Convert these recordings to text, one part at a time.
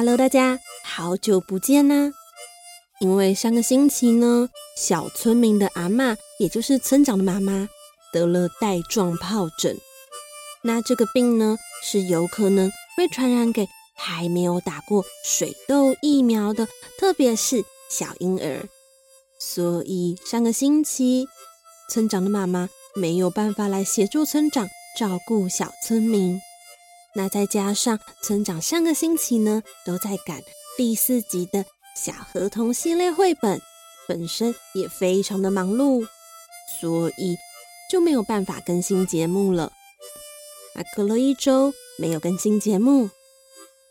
Hello，大家好久不见呐！因为上个星期呢，小村民的阿嬷，也就是村长的妈妈，得了带状疱疹。那这个病呢，是有可能会传染给还没有打过水痘疫苗的，特别是小婴儿。所以上个星期，村长的妈妈没有办法来协助村长照顾小村民。那再加上村长上个星期呢，都在赶第四集的小河童系列绘本，本身也非常的忙碌，所以就没有办法更新节目了。那隔了一周没有更新节目，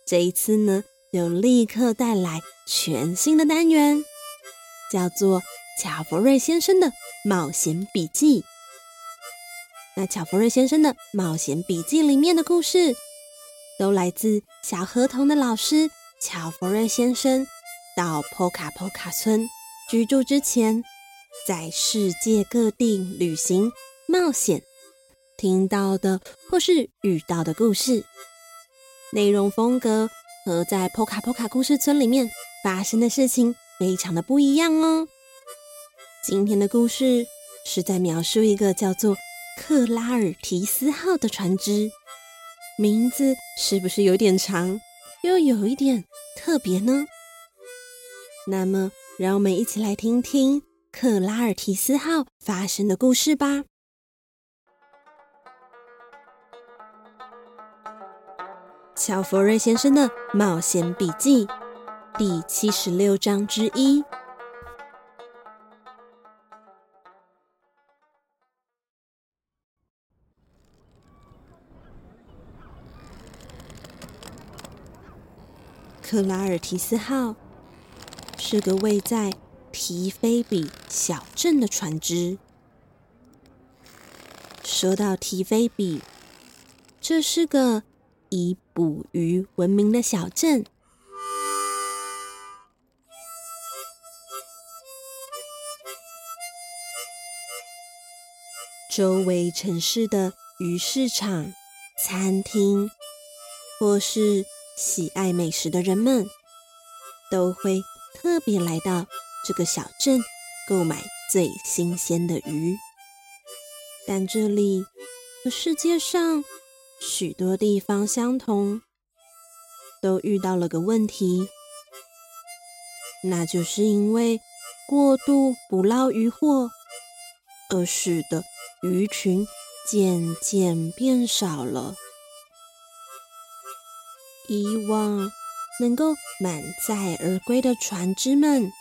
这一次呢，就立刻带来全新的单元，叫做乔弗瑞先生的冒险笔记。那乔弗瑞先生的冒险笔记里面的故事，都来自小河童的老师乔弗瑞先生到波卡波卡村居住之前，在世界各地旅行冒险听到的或是遇到的故事，内容风格和在波卡波卡故事村里面发生的事情非常的不一样哦。今天的故事是在描述一个叫做克拉尔提斯号的船只。名字是不是有点长，又有一点特别呢？那么，让我们一起来听听克拉尔提斯号发生的故事吧。乔弗瑞先生的冒险笔记第七十六章之一。克拉尔提斯号是个位在提菲比小镇的船只。说到提菲比，这是个以捕鱼闻名的小镇。周围城市的鱼市场、餐厅，或是喜爱美食的人们都会特别来到这个小镇购买最新鲜的鱼，但这里和世界上许多地方相同，都遇到了个问题，那就是因为过度捕捞渔获而使得鱼群渐渐变少了。以往能够满载而归的船只们，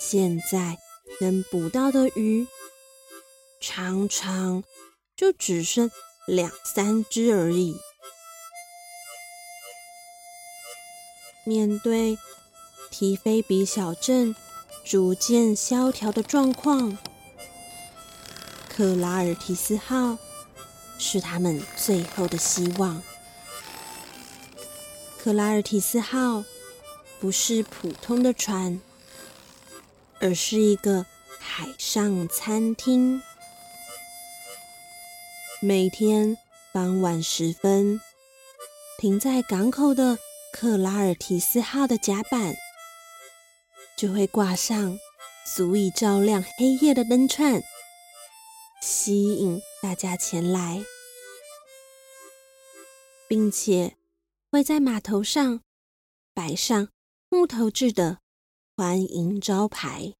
现在能捕到的鱼，常常就只剩两三只而已。面对提菲比小镇逐渐萧条的状况，克拉尔提斯号是他们最后的希望。克拉尔提斯号不是普通的船，而是一个海上餐厅。每天傍晚时分，停在港口的克拉尔提斯号的甲板，就会挂上足以照亮黑夜的灯串，吸引大家前来，并且。会在码头上摆上木头制的欢迎招牌。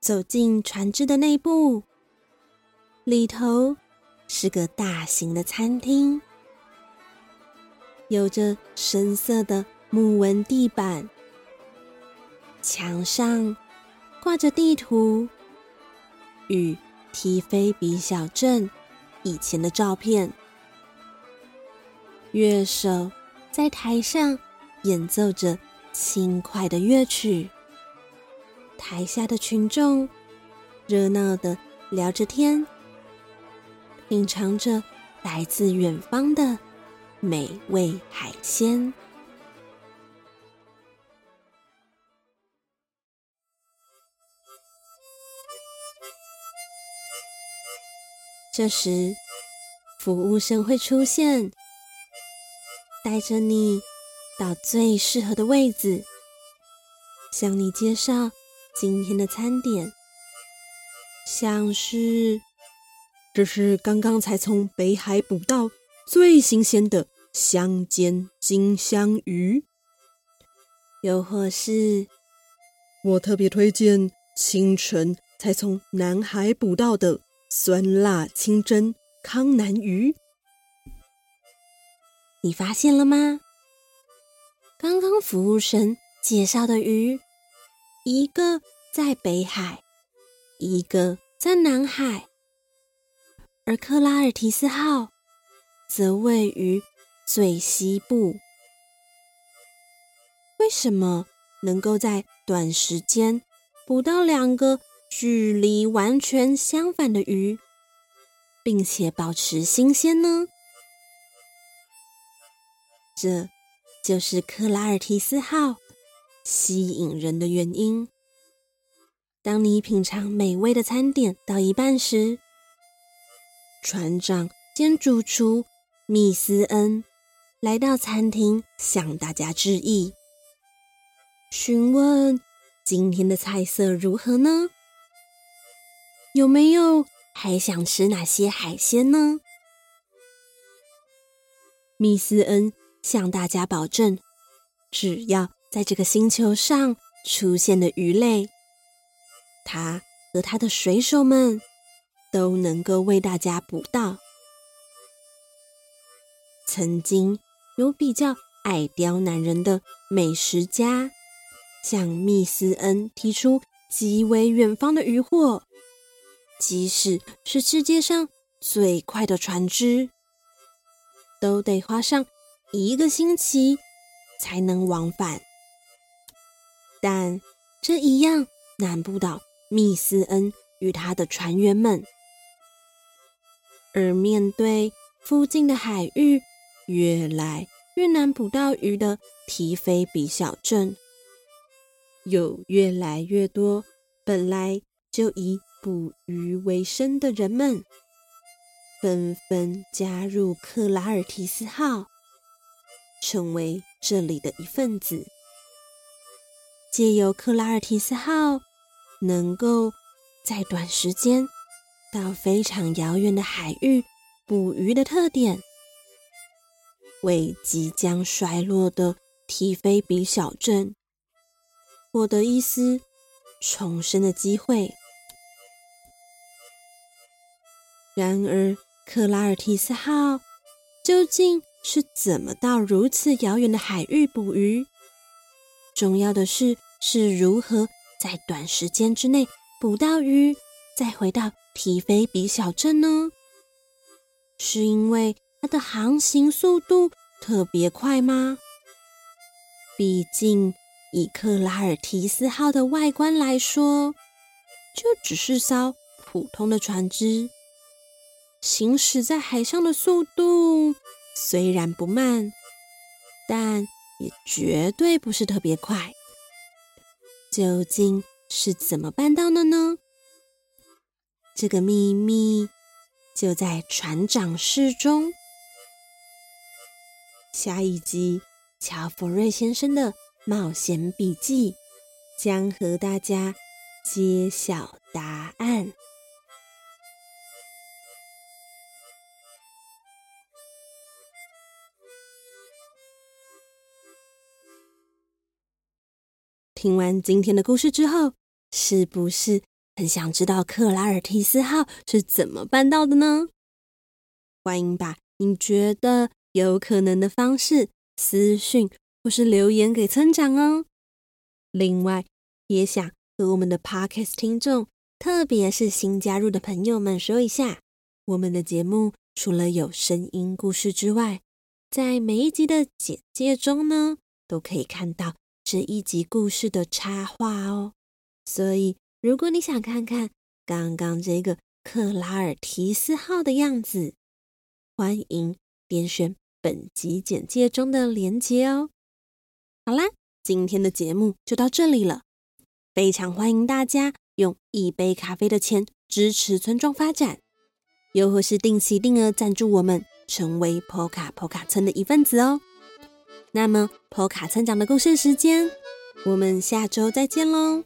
走进船只的内部，里头是个大型的餐厅，有着深色的木纹地板，墙上挂着地图，与提菲比小镇以前的照片。乐手在台上演奏着轻快的乐曲，台下的群众热闹地聊着天，品尝着来自远方的美味海鲜。这时，服务生会出现，带着你到最适合的位置，向你介绍今天的餐点，像是，这是刚刚才从北海捕到最新鲜的香煎金香鱼，又或是，我特别推荐清晨才从南海捕到的。酸辣清蒸康南鱼，你发现了吗？刚刚服务生介绍的鱼，一个在北海，一个在南海，而克拉尔提斯号则位于最西部。为什么能够在短时间捕到两个距离完全相反的鱼，并且保持新鲜呢？这就是克拉尔提斯号吸引人的原因。当你品尝美味的餐点到一半时，船长兼主厨密斯恩来到餐厅向大家致意，询问今天的菜色如何呢？有没有还想吃哪些海鲜呢？密斯恩向大家保证，只要在这个星球上出现的鱼类，他和他的水手们都能够为大家捕到。曾经有比较爱刁难人的美食家向密斯恩提出极为远方的渔获。即使是世界上最快的船只，都得花上一个星期才能往返。但这一样难不倒密斯恩与他的船员们。而面对附近的海域越来越难捕到鱼的提菲比小镇，有越来越多本来就以捕鱼为生的人们纷纷加入克拉尔提斯号，成为这里的一份子。借由克拉尔提斯号能够在短时间到非常遥远的海域捕鱼的特点，为即将衰落的提菲比小镇获得一丝重生的机会。然而，克拉尔提斯号究竟是怎么到如此遥远的海域捕鱼？重要的是，是如何在短时间之内捕到鱼，再回到提菲比小镇呢？是因为它的航行速度特别快吗？毕竟，以克拉尔提斯号的外观来说，就只是艘普通的船只。行驶在海上的速度虽然不慢，但也绝对不是特别快。究竟是怎么办到的呢？这个秘密就在船长室中。下一集《乔弗瑞先生的冒险笔记》将和大家揭晓答案。听完今天的故事之后，是不是很想知道克拉尔提斯号是怎么办到的呢？欢迎把你觉得有可能的方式私讯或是留言给村长哦。另外，也想和我们的 Podcast 听众，特别是新加入的朋友们说一下，我们的节目除了有声音故事之外，在每一集的简介中呢，都可以看到这一集故事的插画哦。所以，如果你想看看刚刚这个克拉尔提斯号的样子，欢迎点选本集简介中的链接哦。好啦，今天的节目就到这里了。非常欢迎大家用一杯咖啡的钱支持村庄发展。又或是定期定额赞助我们，成为波卡波卡村的一份子哦。那么，波卡村长的贡献时间，我们下周再见喽。